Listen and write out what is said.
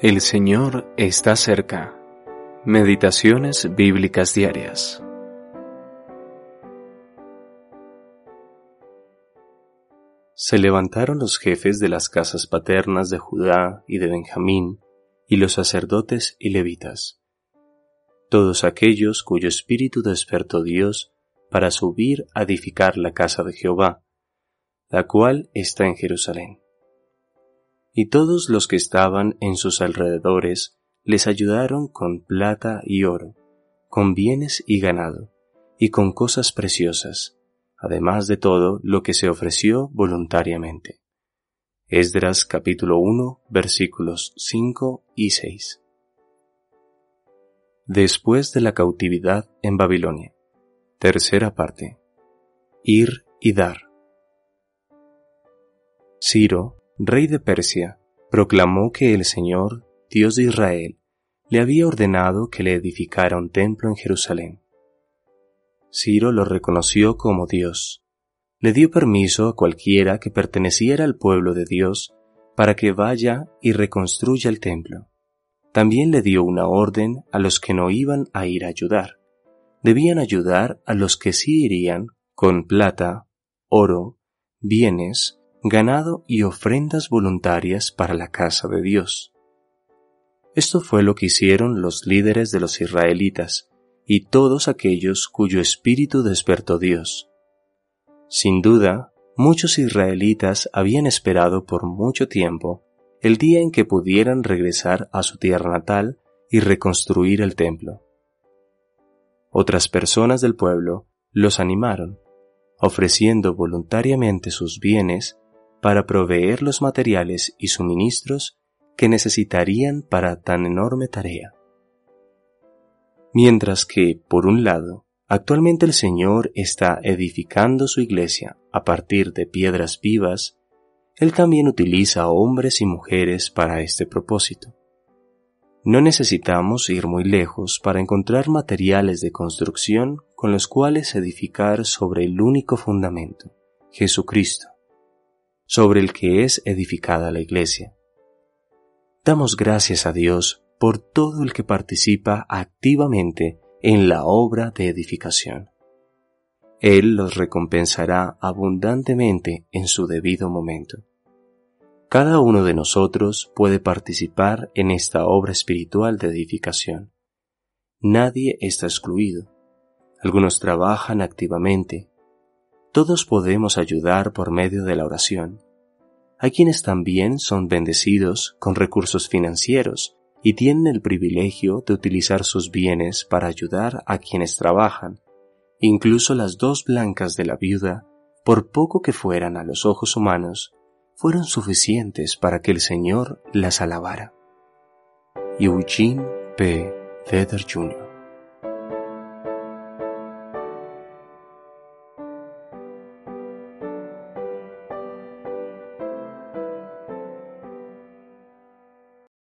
El Señor está cerca. Meditaciones bíblicas diarias. Se levantaron los jefes de las casas paternas de Judá y de Benjamín, y los sacerdotes y levitas, todos aquellos cuyo espíritu despertó Dios para subir a edificar la casa de Jehová, la cual está en Jerusalén y todos los que estaban en sus alrededores les ayudaron con plata y oro, con bienes y ganado, y con cosas preciosas, además de todo lo que se ofreció voluntariamente. Esdras capítulo 1 versículos 5 y 6. Después de la cautividad en Babilonia. Tercera parte. Ir y dar. Ciro, rey de Persia, proclamó que el Señor, Dios de Israel, le había ordenado que le edificara un templo en Jerusalén. Ciro lo reconoció como Dios. Le dio permiso a cualquiera que perteneciera al pueblo de Dios para que vaya y reconstruya el templo. También le dio una orden a los que no iban a ir a ayudar. Debían ayudar a los que sí irían con plata, oro, bienes, ganado y ofrendas voluntarias para la casa de Dios. Esto fue lo que hicieron los líderes de los israelitas y todos aquellos cuyo espíritu despertó Dios. Sin duda, muchos israelitas habían esperado por mucho tiempo el día en que pudieran regresar a su tierra natal y reconstruir el templo. Otras personas del pueblo los animaron, ofreciendo voluntariamente sus bienes para proveer los materiales y suministros que necesitarían para tan enorme tarea. Mientras que, por un lado, actualmente el Señor está edificando su iglesia a partir de piedras vivas, Él también utiliza hombres y mujeres para este propósito. No necesitamos ir muy lejos para encontrar materiales de construcción con los cuales edificar sobre el único fundamento, Jesucristo sobre el que es edificada la Iglesia. Damos gracias a Dios por todo el que participa activamente en la obra de edificación. Él los recompensará abundantemente en su debido momento. Cada uno de nosotros puede participar en esta obra espiritual de edificación. Nadie está excluido. Algunos trabajan activamente, todos podemos ayudar por medio de la oración. Hay quienes también son bendecidos con recursos financieros y tienen el privilegio de utilizar sus bienes para ayudar a quienes trabajan. Incluso las dos blancas de la viuda, por poco que fueran a los ojos humanos, fueron suficientes para que el Señor las alabara. Eugene P. Vedder Jr.